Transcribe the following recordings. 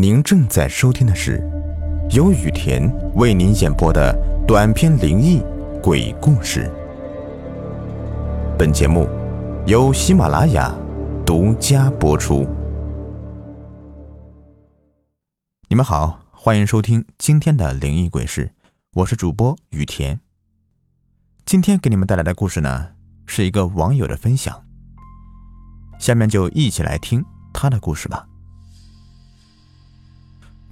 您正在收听的是由雨田为您演播的短篇灵异鬼故事。本节目由喜马拉雅独家播出。你们好，欢迎收听今天的灵异鬼事，我是主播雨田。今天给你们带来的故事呢，是一个网友的分享。下面就一起来听他的故事吧。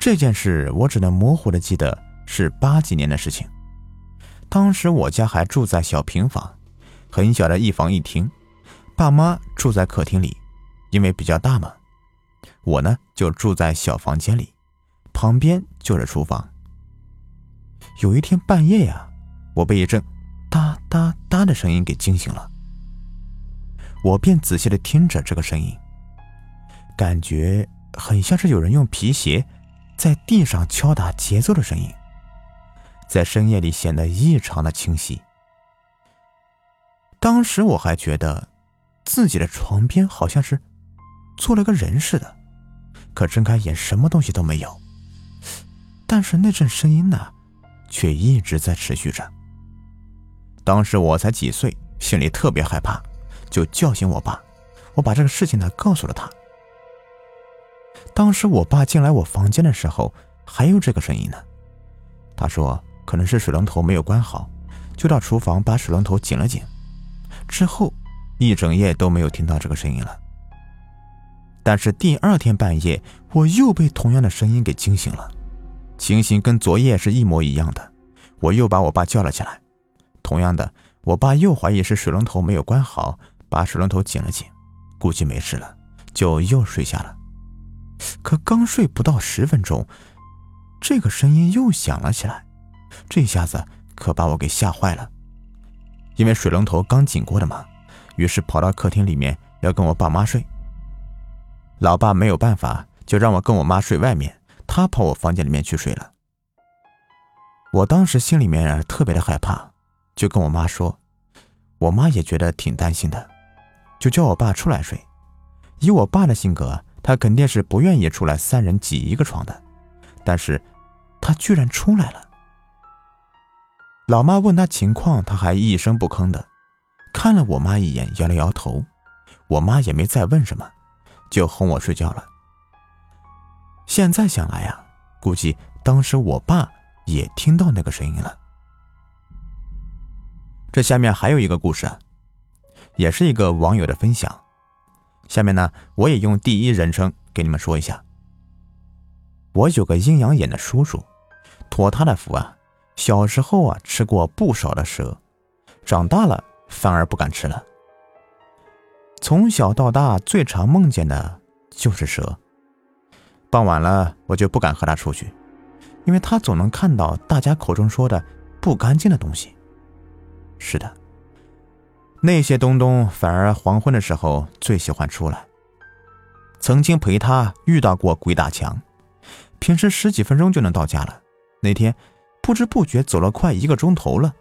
这件事我只能模糊的记得是八几年的事情，当时我家还住在小平房，很小的一房一厅，爸妈住在客厅里，因为比较大嘛，我呢就住在小房间里，旁边就是厨房。有一天半夜呀，我被一阵哒哒哒的声音给惊醒了，我便仔细的听着这个声音，感觉很像是有人用皮鞋。在地上敲打节奏的声音，在深夜里显得异常的清晰。当时我还觉得自己的床边好像是坐了个人似的，可睁开眼什么东西都没有。但是那阵声音呢，却一直在持续着。当时我才几岁，心里特别害怕，就叫醒我爸。我把这个事情呢告诉了他。当时我爸进来我房间的时候，还有这个声音呢。他说可能是水龙头没有关好，就到厨房把水龙头紧了紧。之后一整夜都没有听到这个声音了。但是第二天半夜，我又被同样的声音给惊醒了，情形跟昨夜是一模一样的。我又把我爸叫了起来，同样的，我爸又怀疑是水龙头没有关好，把水龙头紧了紧，估计没事了，就又睡下了。可刚睡不到十分钟，这个声音又响了起来，这下子可把我给吓坏了。因为水龙头刚紧过的嘛，于是跑到客厅里面要跟我爸妈睡。老爸没有办法，就让我跟我妈睡外面，他跑我房间里面去睡了。我当时心里面特别的害怕，就跟我妈说，我妈也觉得挺担心的，就叫我爸出来睡。以我爸的性格。他肯定是不愿意出来三人挤一个床的，但是，他居然出来了。老妈问他情况，他还一声不吭的，看了我妈一眼，摇了摇头。我妈也没再问什么，就哄我睡觉了。现在想来呀，估计当时我爸也听到那个声音了。这下面还有一个故事，也是一个网友的分享。下面呢，我也用第一人称给你们说一下。我有个阴阳眼的叔叔，托他的福啊，小时候啊吃过不少的蛇，长大了反而不敢吃了。从小到大最常梦见的就是蛇。傍晚了，我就不敢和他出去，因为他总能看到大家口中说的不干净的东西。是的。那些东东反而黄昏的时候最喜欢出来。曾经陪他遇到过鬼打墙，平时十几分钟就能到家了。那天不知不觉走了快一个钟头了，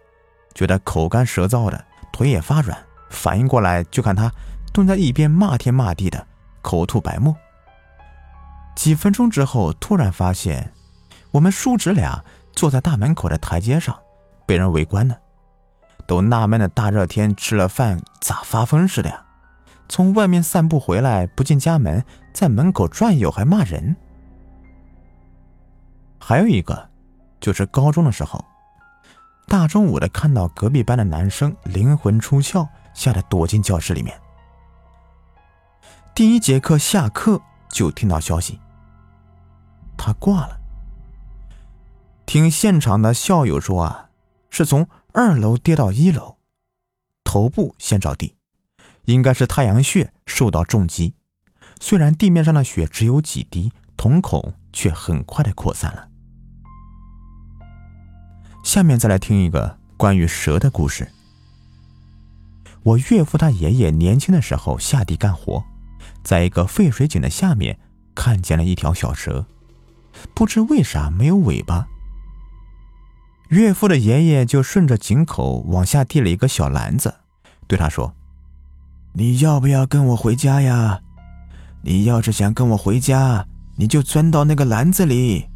觉得口干舌燥的，腿也发软。反应过来就看他蹲在一边骂天骂地的，口吐白沫。几分钟之后，突然发现我们叔侄俩坐在大门口的台阶上，被人围观呢。都纳闷的大热天吃了饭咋发疯似的呀？从外面散步回来不进家门，在门口转悠还骂人。还有一个，就是高中的时候，大中午的看到隔壁班的男生灵魂出窍，吓得躲进教室里面。第一节课下课就听到消息，他挂了。听现场的校友说啊，是从。二楼跌到一楼，头部先着地，应该是太阳穴受到重击。虽然地面上的血只有几滴，瞳孔却很快的扩散了。下面再来听一个关于蛇的故事。我岳父他爷爷年轻的时候下地干活，在一个废水井的下面看见了一条小蛇，不知为啥没有尾巴。岳父的爷爷就顺着井口往下递了一个小篮子，对他说：“你要不要跟我回家呀？你要是想跟我回家，你就钻到那个篮子里。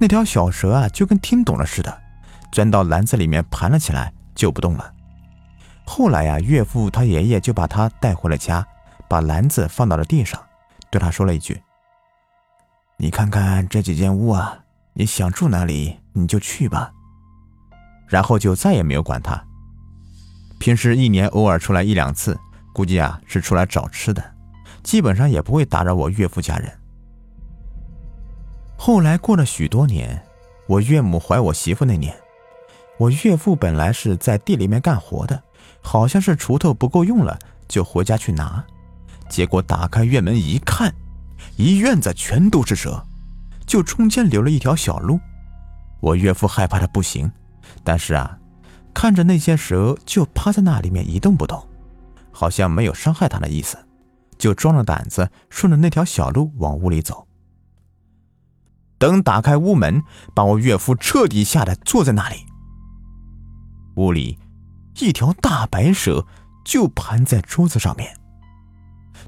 那条小蛇啊，就跟听懂了似的，钻到篮子里面盘了起来，就不动了。后来呀，岳父他爷爷就把他带回了家，把篮子放到了地上，对他说了一句：“你看看这几间屋啊，你想住哪里你就去吧。”然后就再也没有管他。平时一年偶尔出来一两次，估计啊是出来找吃的，基本上也不会打扰我岳父家人。后来过了许多年，我岳母怀我媳妇那年，我岳父本来是在地里面干活的，好像是锄头不够用了，就回家去拿，结果打开院门一看，一院子全都是蛇，就中间留了一条小路。我岳父害怕的不行，但是啊，看着那些蛇就趴在那里面一动不动，好像没有伤害他的意思，就壮着胆子顺着那条小路往屋里走。等打开屋门，把我岳父彻底吓得坐在那里。屋里，一条大白蛇就盘在桌子上面，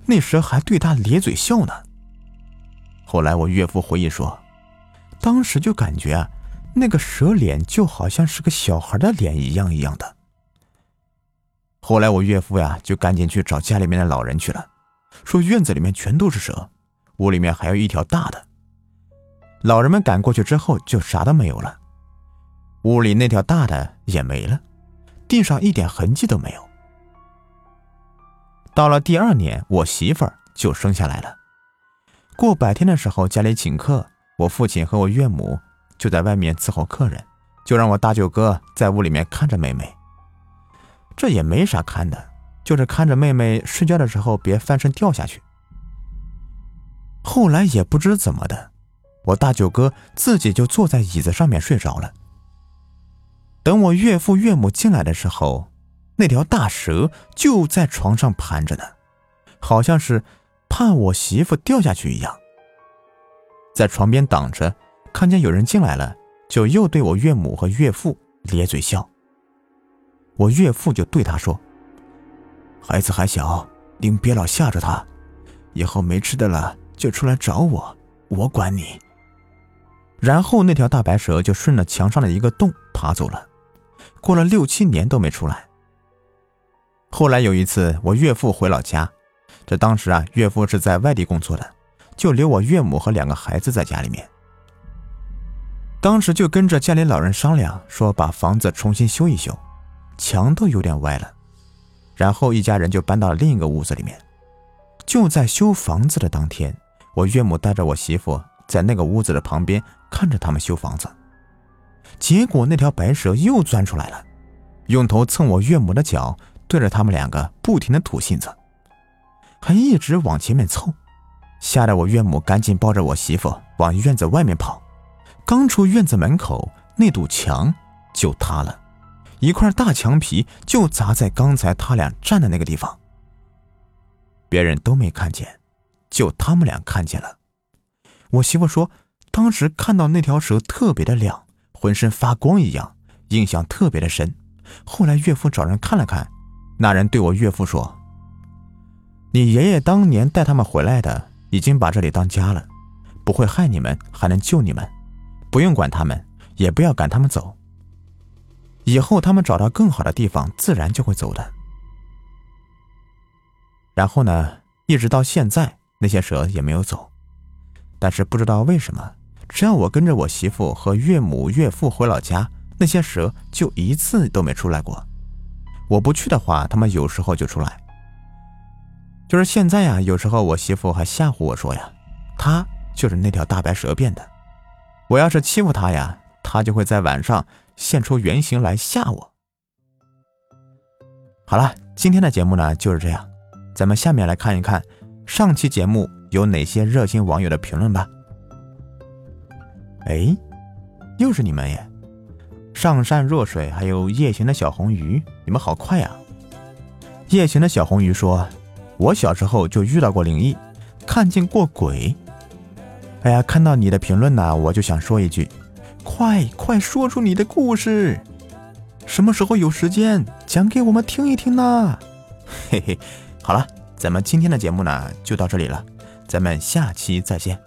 那蛇还对他咧嘴笑呢。后来我岳父回忆说，当时就感觉啊，那个蛇脸就好像是个小孩的脸一样一样的。后来我岳父呀，就赶紧去找家里面的老人去了，说院子里面全都是蛇，屋里面还有一条大的。老人们赶过去之后，就啥都没有了，屋里那条大的也没了，地上一点痕迹都没有。到了第二年，我媳妇儿就生下来了。过百天的时候，家里请客，我父亲和我岳母就在外面伺候客人，就让我大舅哥在屋里面看着妹妹。这也没啥看的，就是看着妹妹睡觉的时候别翻身掉下去。后来也不知怎么的。我大舅哥自己就坐在椅子上面睡着了。等我岳父岳母进来的时候，那条大蛇就在床上盘着呢，好像是怕我媳妇掉下去一样，在床边挡着。看见有人进来了，就又对我岳母和岳父咧嘴笑。我岳父就对他说：“孩子还小，您别老吓着他，以后没吃的了就出来找我，我管你。”然后那条大白蛇就顺着墙上的一个洞爬走了，过了六七年都没出来。后来有一次，我岳父回老家，这当时啊，岳父是在外地工作的，就留我岳母和两个孩子在家里面。当时就跟着家里老人商量，说把房子重新修一修，墙都有点歪了。然后一家人就搬到了另一个屋子里面。就在修房子的当天，我岳母带着我媳妇。在那个屋子的旁边看着他们修房子，结果那条白蛇又钻出来了，用头蹭我岳母的脚，对着他们两个不停的吐信子，还一直往前面凑，吓得我岳母赶紧抱着我媳妇往院子外面跑。刚出院子门口，那堵墙就塌了，一块大墙皮就砸在刚才他俩站的那个地方。别人都没看见，就他们俩看见了。我媳妇说，当时看到那条蛇特别的亮，浑身发光一样，印象特别的深。后来岳父找人看了看，那人对我岳父说：“你爷爷当年带他们回来的，已经把这里当家了，不会害你们，还能救你们，不用管他们，也不要赶他们走。以后他们找到更好的地方，自然就会走的。”然后呢，一直到现在，那些蛇也没有走。但是不知道为什么，只要我跟着我媳妇和岳母岳父回老家，那些蛇就一次都没出来过。我不去的话，他们有时候就出来。就是现在呀，有时候我媳妇还吓唬我说呀，他就是那条大白蛇变的。我要是欺负他呀，他就会在晚上现出原形来吓我。好了，今天的节目呢就是这样，咱们下面来看一看上期节目。有哪些热心网友的评论吧？哎，又是你们耶！上善若水，还有夜行的小红鱼，你们好快呀！夜行的小红鱼说：“我小时候就遇到过灵异，看见过鬼。”哎呀，看到你的评论呢，我就想说一句：快快说出你的故事！什么时候有时间讲给我们听一听呢？嘿嘿，好了，咱们今天的节目呢就到这里了。咱们下期再见。